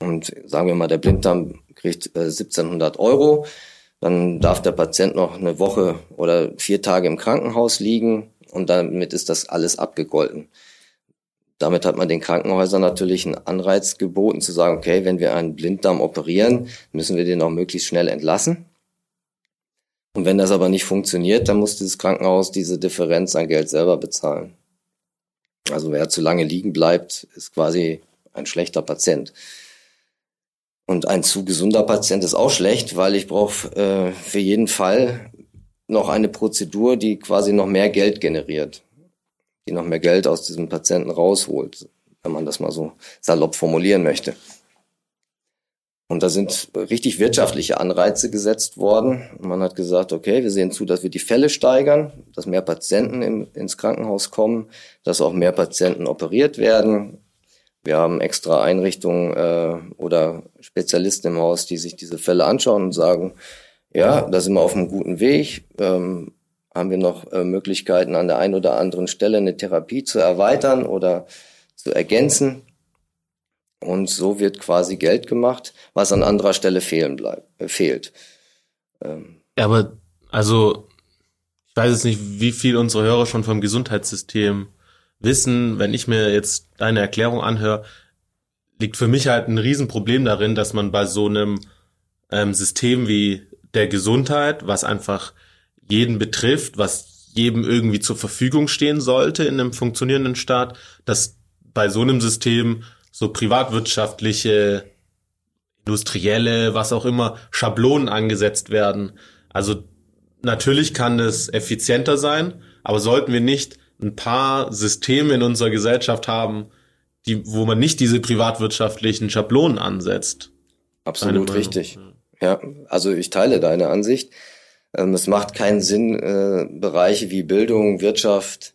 Und sagen wir mal, der Blinddarm kriegt äh, 1700 Euro. Dann darf der Patient noch eine Woche oder vier Tage im Krankenhaus liegen und damit ist das alles abgegolten. Damit hat man den Krankenhäusern natürlich einen Anreiz geboten zu sagen, okay, wenn wir einen Blinddarm operieren, müssen wir den auch möglichst schnell entlassen. Und wenn das aber nicht funktioniert, dann muss dieses Krankenhaus diese Differenz an Geld selber bezahlen. Also wer zu lange liegen bleibt, ist quasi ein schlechter Patient. Und ein zu gesunder Patient ist auch schlecht, weil ich brauche äh, für jeden Fall noch eine Prozedur, die quasi noch mehr Geld generiert, die noch mehr Geld aus diesem Patienten rausholt, wenn man das mal so salopp formulieren möchte. Und da sind richtig wirtschaftliche Anreize gesetzt worden. Man hat gesagt, okay, wir sehen zu, dass wir die Fälle steigern, dass mehr Patienten im, ins Krankenhaus kommen, dass auch mehr Patienten operiert werden. Wir haben extra Einrichtungen äh, oder Spezialisten im Haus, die sich diese Fälle anschauen und sagen, ja, da sind wir auf einem guten Weg. Ähm, haben wir noch äh, Möglichkeiten, an der einen oder anderen Stelle eine Therapie zu erweitern oder zu ergänzen? Und so wird quasi Geld gemacht, was an anderer Stelle fehlen bleibt, äh, fehlt. Ähm. Ja, aber also ich weiß jetzt nicht, wie viel unsere Hörer schon vom Gesundheitssystem wissen. Wenn ich mir jetzt deine Erklärung anhöre, liegt für mich halt ein Riesenproblem darin, dass man bei so einem ähm, System wie der Gesundheit, was einfach jeden betrifft, was jedem irgendwie zur Verfügung stehen sollte in einem funktionierenden Staat, dass bei so einem System so privatwirtschaftliche, industrielle, was auch immer, Schablonen angesetzt werden. Also natürlich kann es effizienter sein, aber sollten wir nicht ein paar Systeme in unserer Gesellschaft haben, die, wo man nicht diese privatwirtschaftlichen Schablonen ansetzt? Absolut richtig. Ja, also ich teile deine Ansicht. Ähm, es macht keinen Sinn, äh, Bereiche wie Bildung, Wirtschaft,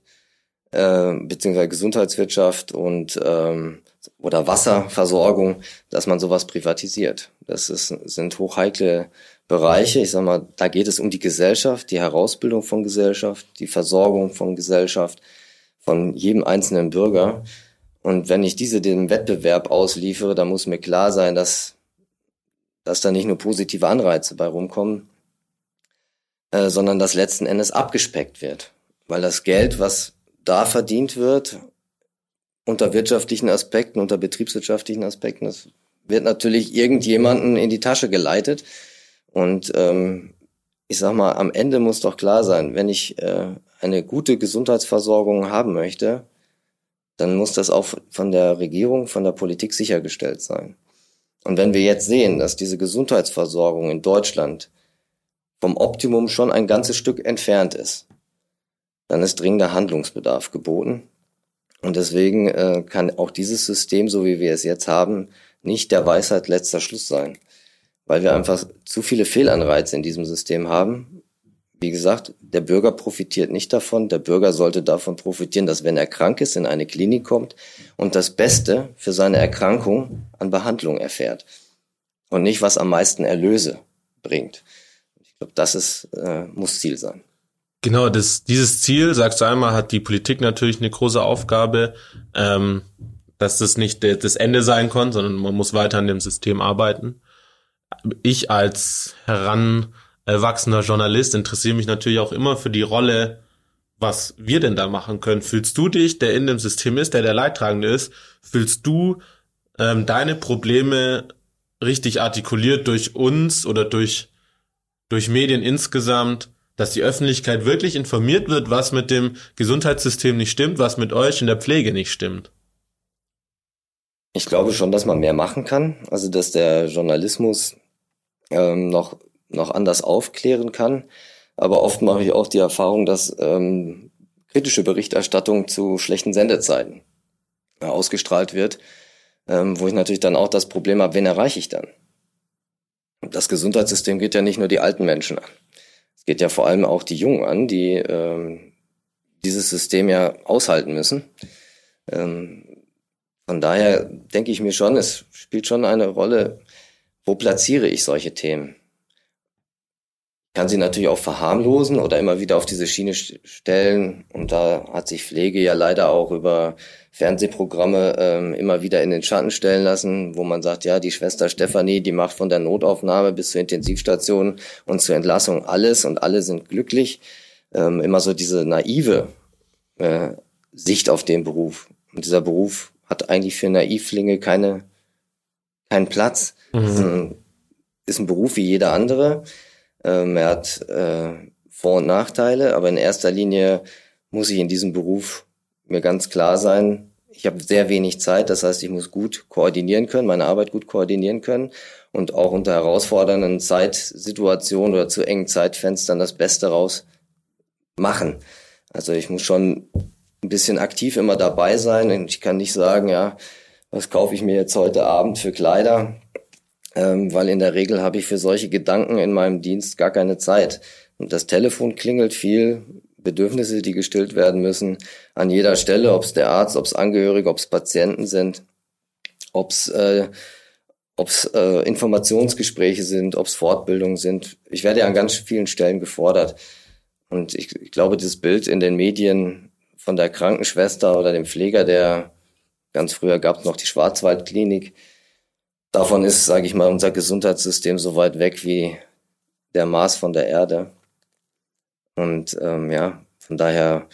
äh, beziehungsweise Gesundheitswirtschaft und ähm, oder Wasserversorgung, dass man sowas privatisiert. Das ist, sind hochheikle Bereiche. Ich sag mal, da geht es um die Gesellschaft, die Herausbildung von Gesellschaft, die Versorgung von Gesellschaft, von jedem einzelnen Bürger. Und wenn ich diese dem Wettbewerb ausliefere, dann muss mir klar sein, dass, dass da nicht nur positive Anreize bei rumkommen, äh, sondern dass letzten Endes abgespeckt wird. Weil das Geld, was da verdient wird, unter wirtschaftlichen Aspekten, unter betriebswirtschaftlichen Aspekten, das wird natürlich irgendjemanden in die Tasche geleitet. Und ähm, ich sag mal, am Ende muss doch klar sein, wenn ich äh, eine gute Gesundheitsversorgung haben möchte, dann muss das auch von der Regierung, von der Politik sichergestellt sein. Und wenn wir jetzt sehen, dass diese Gesundheitsversorgung in Deutschland vom Optimum schon ein ganzes Stück entfernt ist, dann ist dringender Handlungsbedarf geboten. Und deswegen äh, kann auch dieses System, so wie wir es jetzt haben, nicht der Weisheit letzter Schluss sein. Weil wir einfach zu viele Fehlanreize in diesem System haben. Wie gesagt, der Bürger profitiert nicht davon. Der Bürger sollte davon profitieren, dass wenn er krank ist, in eine Klinik kommt und das Beste für seine Erkrankung an Behandlung erfährt. Und nicht, was am meisten Erlöse bringt. Ich glaube, das ist, äh, muss Ziel sein. Genau, das, dieses Ziel, sagst du einmal, hat die Politik natürlich eine große Aufgabe, ähm, dass das nicht das Ende sein kann, sondern man muss weiter an dem System arbeiten. Ich als heranwachsender Journalist interessiere mich natürlich auch immer für die Rolle, was wir denn da machen können. Fühlst du dich, der in dem System ist, der der Leidtragende ist, fühlst du ähm, deine Probleme richtig artikuliert durch uns oder durch, durch Medien insgesamt dass die Öffentlichkeit wirklich informiert wird, was mit dem Gesundheitssystem nicht stimmt, was mit euch in der Pflege nicht stimmt? Ich glaube schon, dass man mehr machen kann. Also, dass der Journalismus ähm, noch, noch anders aufklären kann. Aber oft mache ich auch die Erfahrung, dass ähm, kritische Berichterstattung zu schlechten Sendezeiten äh, ausgestrahlt wird, ähm, wo ich natürlich dann auch das Problem habe, wen erreiche ich dann? Das Gesundheitssystem geht ja nicht nur die alten Menschen an. Es geht ja vor allem auch die Jungen an, die ähm, dieses System ja aushalten müssen. Ähm, von daher denke ich mir schon, es spielt schon eine Rolle, wo platziere ich solche Themen kann sie natürlich auch verharmlosen oder immer wieder auf diese Schiene stellen. Und da hat sich Pflege ja leider auch über Fernsehprogramme ähm, immer wieder in den Schatten stellen lassen, wo man sagt, ja, die Schwester Stefanie, die macht von der Notaufnahme bis zur Intensivstation und zur Entlassung alles und alle sind glücklich. Ähm, immer so diese naive äh, Sicht auf den Beruf. Und dieser Beruf hat eigentlich für Naivlinge keine, keinen Platz. Mhm. Ist, ein, ist ein Beruf wie jeder andere ähm, er hat äh, Vor- und Nachteile, aber in erster Linie muss ich in diesem Beruf mir ganz klar sein, ich habe sehr wenig Zeit, das heißt, ich muss gut koordinieren können, meine Arbeit gut koordinieren können und auch unter herausfordernden Zeitsituationen oder zu engen Zeitfenstern das Beste raus machen. Also ich muss schon ein bisschen aktiv immer dabei sein und ich kann nicht sagen, ja, was kaufe ich mir jetzt heute Abend für Kleider? Ähm, weil in der Regel habe ich für solche Gedanken in meinem Dienst gar keine Zeit. Und das Telefon klingelt viel, Bedürfnisse, die gestillt werden müssen, an jeder Stelle, ob es der Arzt, ob es Angehörige, ob es Patienten sind, ob es äh, ob's, äh, Informationsgespräche sind, ob es Fortbildungen sind. Ich werde ja an ganz vielen Stellen gefordert. Und ich, ich glaube, das Bild in den Medien von der Krankenschwester oder dem Pfleger, der ganz früher gab es noch die Schwarzwaldklinik, Davon ist, sage ich mal, unser Gesundheitssystem so weit weg wie der Mars von der Erde. Und ähm, ja, von daher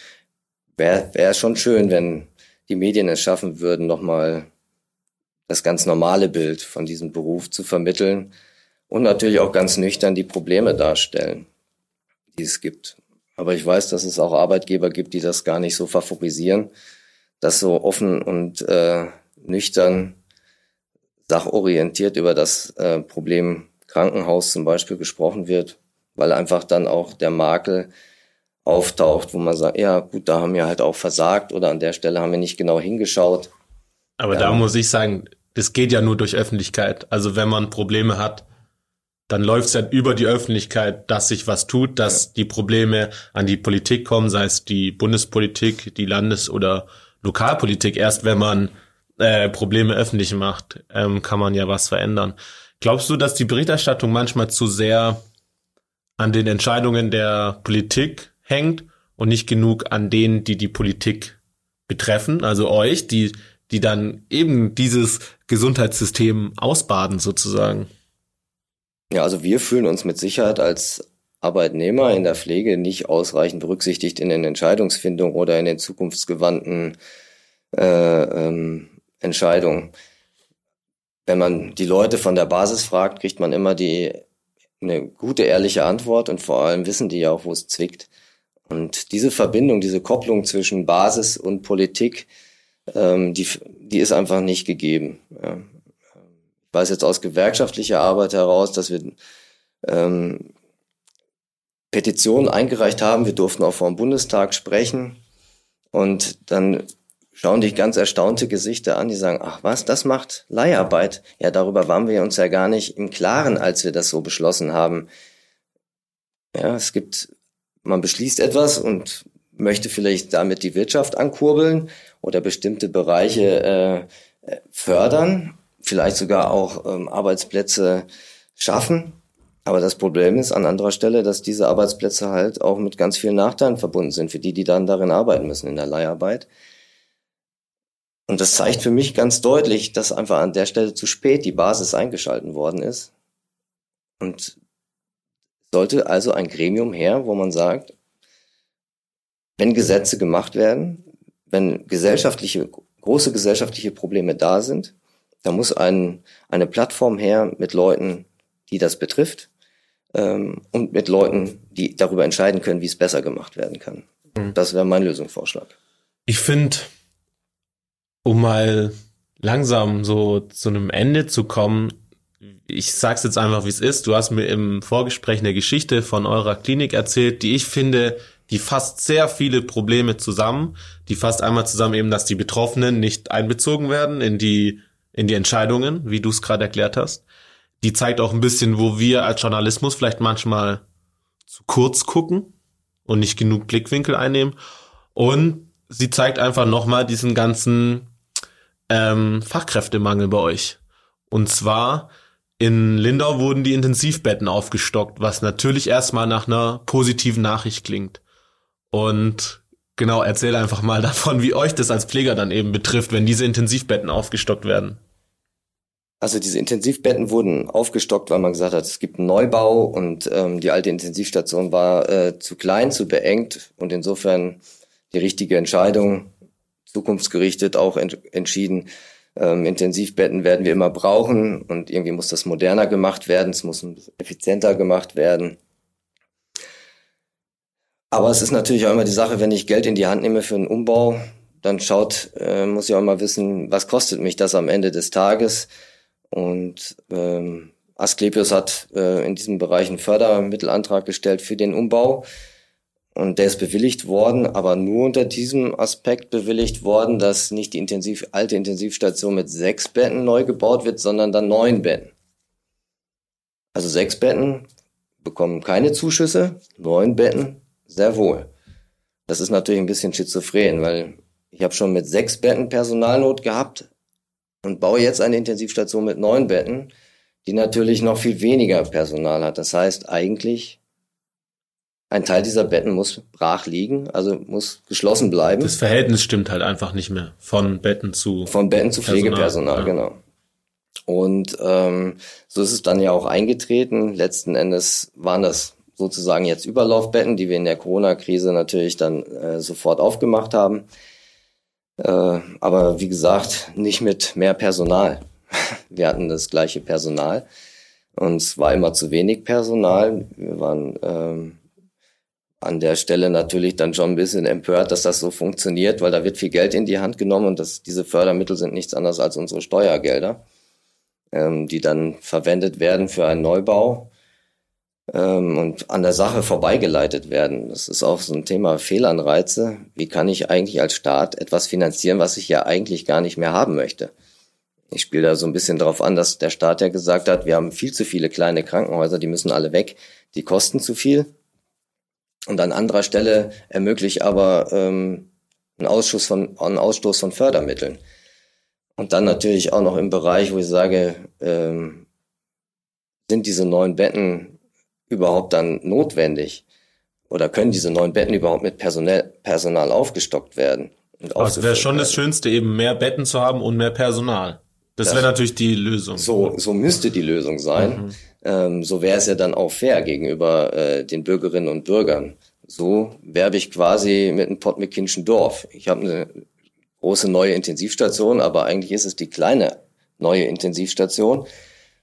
wäre wär schon schön, wenn die Medien es schaffen würden, nochmal das ganz normale Bild von diesem Beruf zu vermitteln und natürlich auch ganz nüchtern die Probleme darstellen, die es gibt. Aber ich weiß, dass es auch Arbeitgeber gibt, die das gar nicht so favorisieren, das so offen und äh, nüchtern sachorientiert über das äh, Problem Krankenhaus zum Beispiel gesprochen wird, weil einfach dann auch der Makel auftaucht, wo man sagt, ja gut, da haben wir halt auch versagt oder an der Stelle haben wir nicht genau hingeschaut. Aber ja. da muss ich sagen, das geht ja nur durch Öffentlichkeit. Also wenn man Probleme hat, dann läuft es ja über die Öffentlichkeit, dass sich was tut, dass ja. die Probleme an die Politik kommen, sei es die Bundespolitik, die Landes- oder Lokalpolitik. Erst wenn man äh, Probleme öffentlich macht, ähm, kann man ja was verändern. Glaubst du, dass die Berichterstattung manchmal zu sehr an den Entscheidungen der Politik hängt und nicht genug an denen, die die Politik betreffen, also euch, die, die dann eben dieses Gesundheitssystem ausbaden sozusagen? Ja, also wir fühlen uns mit Sicherheit als Arbeitnehmer in der Pflege nicht ausreichend berücksichtigt in den Entscheidungsfindungen oder in den zukunftsgewandten äh, ähm, Entscheidung. Wenn man die Leute von der Basis fragt, kriegt man immer die eine gute, ehrliche Antwort und vor allem wissen die ja auch, wo es zwickt. Und diese Verbindung, diese Kopplung zwischen Basis und Politik, ähm, die, die ist einfach nicht gegeben. Ja. Ich weiß jetzt aus gewerkschaftlicher Arbeit heraus, dass wir ähm, Petitionen eingereicht haben. Wir durften auch vor dem Bundestag sprechen. Und dann schauen dich ganz erstaunte Gesichter an, die sagen, ach was, das macht Leiharbeit. Ja, darüber waren wir uns ja gar nicht im Klaren, als wir das so beschlossen haben. Ja, es gibt, man beschließt etwas und möchte vielleicht damit die Wirtschaft ankurbeln oder bestimmte Bereiche äh, fördern, vielleicht sogar auch ähm, Arbeitsplätze schaffen. Aber das Problem ist an anderer Stelle, dass diese Arbeitsplätze halt auch mit ganz vielen Nachteilen verbunden sind für die, die dann darin arbeiten müssen in der Leiharbeit. Und das zeigt für mich ganz deutlich, dass einfach an der Stelle zu spät die Basis eingeschalten worden ist. Und sollte also ein Gremium her, wo man sagt, wenn Gesetze gemacht werden, wenn gesellschaftliche, große gesellschaftliche Probleme da sind, da muss ein, eine Plattform her mit Leuten, die das betrifft, ähm, und mit Leuten, die darüber entscheiden können, wie es besser gemacht werden kann. Mhm. Das wäre mein Lösungsvorschlag. Ich finde, um mal langsam so zu einem Ende zu kommen, ich sag's jetzt einfach, wie es ist. Du hast mir im Vorgespräch eine Geschichte von eurer Klinik erzählt, die ich finde, die fasst sehr viele Probleme zusammen. Die fasst einmal zusammen eben, dass die Betroffenen nicht einbezogen werden in die, in die Entscheidungen, wie du es gerade erklärt hast. Die zeigt auch ein bisschen, wo wir als Journalismus vielleicht manchmal zu kurz gucken und nicht genug Blickwinkel einnehmen. Und sie zeigt einfach nochmal diesen ganzen ähm, Fachkräftemangel bei euch. Und zwar in Lindau wurden die Intensivbetten aufgestockt, was natürlich erstmal nach einer positiven Nachricht klingt. Und genau, erzähl einfach mal *laughs* davon, wie euch das als Pfleger dann eben betrifft, wenn diese Intensivbetten aufgestockt werden. Also diese Intensivbetten wurden aufgestockt, weil man gesagt hat, es gibt einen Neubau und ähm, die alte Intensivstation war äh, zu klein, zu beengt und insofern die richtige Entscheidung, zukunftsgerichtet auch ent entschieden, ähm, Intensivbetten werden wir immer brauchen und irgendwie muss das moderner gemacht werden, es muss effizienter gemacht werden. Aber es ist natürlich auch immer die Sache, wenn ich Geld in die Hand nehme für einen Umbau, dann schaut, äh, muss ich auch mal wissen, was kostet mich das am Ende des Tages. Und ähm, Asklepios hat äh, in diesem Bereich einen Fördermittelantrag gestellt für den Umbau. Und der ist bewilligt worden, aber nur unter diesem Aspekt bewilligt worden, dass nicht die Intensiv, alte Intensivstation mit sechs Betten neu gebaut wird, sondern dann neun Betten. Also sechs Betten bekommen keine Zuschüsse, neun Betten sehr wohl. Das ist natürlich ein bisschen schizophren, weil ich habe schon mit sechs Betten Personalnot gehabt und baue jetzt eine Intensivstation mit neun Betten, die natürlich noch viel weniger Personal hat. Das heißt, eigentlich ein Teil dieser Betten muss brach liegen, also muss geschlossen bleiben. Das Verhältnis stimmt halt einfach nicht mehr von Betten zu von Betten zu Pflegepersonal, ja. genau. Und ähm, so ist es dann ja auch eingetreten. Letzten Endes waren das sozusagen jetzt Überlaufbetten, die wir in der Corona-Krise natürlich dann äh, sofort aufgemacht haben. Äh, aber wie gesagt, nicht mit mehr Personal. *laughs* Wir hatten das gleiche Personal und es war immer zu wenig Personal. Wir waren ähm, an der Stelle natürlich dann schon ein bisschen empört, dass das so funktioniert, weil da wird viel Geld in die Hand genommen und das, diese Fördermittel sind nichts anderes als unsere Steuergelder. ähm, die dann verwendet werden für einen Neubau ähm, und an der Sache vorbeigeleitet werden. Das ist auch so ein Thema Fehlanreize. Wie kann ich eigentlich als Staat etwas finanzieren, was ich ja eigentlich gar nicht mehr haben möchte? Ich spiele da so ein bisschen darauf an, dass der Staat ja gesagt hat, wir haben viel zu viele kleine Krankenhäuser, die müssen alle weg, die kosten zu viel. Und an anderer Stelle ermöglicht aber ähm, einen, Ausschuss von, einen Ausstoß von Fördermitteln. Und dann natürlich auch noch im Bereich, wo ich sage, ähm, sind diese neuen Betten überhaupt dann notwendig? Oder können diese neuen Betten überhaupt mit Personal, Personal aufgestockt werden? Also wäre schon das Schönste, eben mehr Betten zu haben und mehr Personal. Das, wäre natürlich die Lösung. So, so müsste die Lösung sein. Mhm. Ähm, so wäre es ja dann auch fair gegenüber äh, den Bürgerinnen und Bürgern. So werbe ich quasi mit einem Pottmeckinschen Dorf. Ich habe eine große neue Intensivstation, aber eigentlich ist es die kleine neue Intensivstation.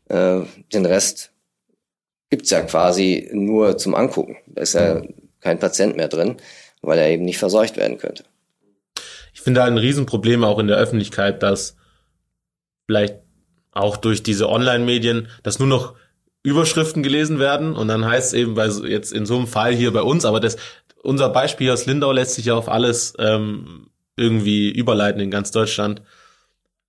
Äh, den Rest gibt's ja quasi nur zum Angucken. Da ist ja kein Patient mehr drin, weil er eben nicht verseucht werden könnte. Ich finde da ein Riesenproblem auch in der Öffentlichkeit, dass vielleicht auch durch diese Online-Medien, dass nur noch Überschriften gelesen werden und dann heißt es eben bei jetzt in so einem Fall hier bei uns, aber das unser Beispiel aus Lindau lässt sich ja auf alles ähm, irgendwie überleiten in ganz Deutschland.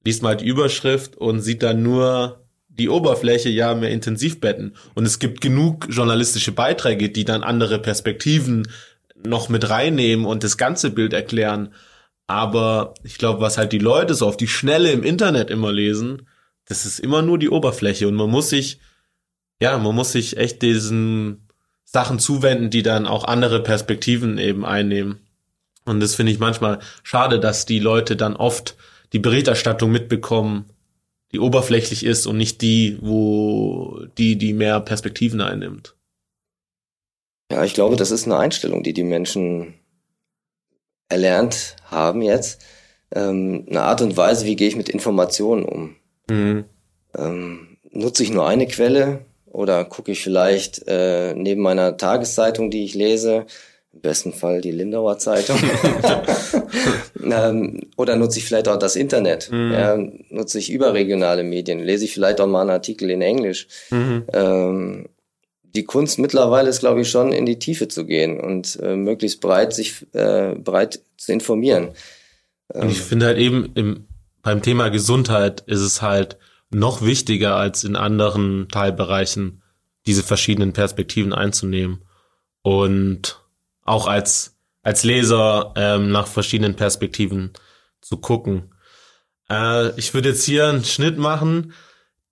Liest mal die Überschrift und sieht dann nur die Oberfläche, ja, mehr Intensivbetten. Und es gibt genug journalistische Beiträge, die dann andere Perspektiven noch mit reinnehmen und das ganze Bild erklären. Aber ich glaube, was halt die Leute so auf die Schnelle im Internet immer lesen, das ist immer nur die Oberfläche. Und man muss sich, ja, man muss sich echt diesen Sachen zuwenden, die dann auch andere Perspektiven eben einnehmen. Und das finde ich manchmal schade, dass die Leute dann oft die Berichterstattung mitbekommen, die oberflächlich ist und nicht die, wo die, die mehr Perspektiven einnimmt. Ja, ich glaube, das ist eine Einstellung, die die Menschen erlernt haben jetzt. Ähm, eine Art und Weise, wie gehe ich mit Informationen um? Mhm. Ähm, nutze ich nur eine Quelle oder gucke ich vielleicht äh, neben meiner Tageszeitung, die ich lese, im besten Fall die Lindauer Zeitung. *laughs* ähm, oder nutze ich vielleicht auch das Internet? Mhm. Ja, nutze ich überregionale Medien? Lese ich vielleicht auch mal einen Artikel in Englisch? Mhm. Ähm, die Kunst mittlerweile ist, glaube ich, schon in die Tiefe zu gehen und äh, möglichst breit sich äh, breit zu informieren. Und ich finde halt eben im, beim Thema Gesundheit ist es halt noch wichtiger als in anderen Teilbereichen, diese verschiedenen Perspektiven einzunehmen. Und auch als, als Leser ähm, nach verschiedenen Perspektiven zu gucken. Äh, ich würde jetzt hier einen Schnitt machen.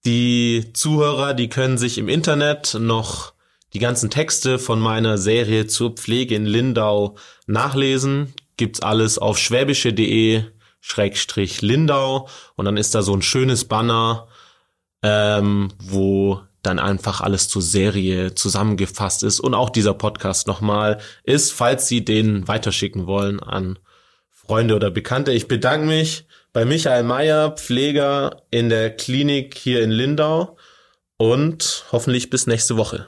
Die Zuhörer, die können sich im Internet noch die ganzen Texte von meiner Serie zur Pflege in Lindau nachlesen. Gibt's alles auf schwäbische.de Schrägstrich Lindau und dann ist da so ein schönes Banner, ähm, wo dann einfach alles zur Serie zusammengefasst ist und auch dieser Podcast nochmal ist, falls Sie den weiterschicken wollen an Freunde oder Bekannte. Ich bedanke mich bei Michael Meyer, Pfleger in der Klinik hier in Lindau und hoffentlich bis nächste Woche.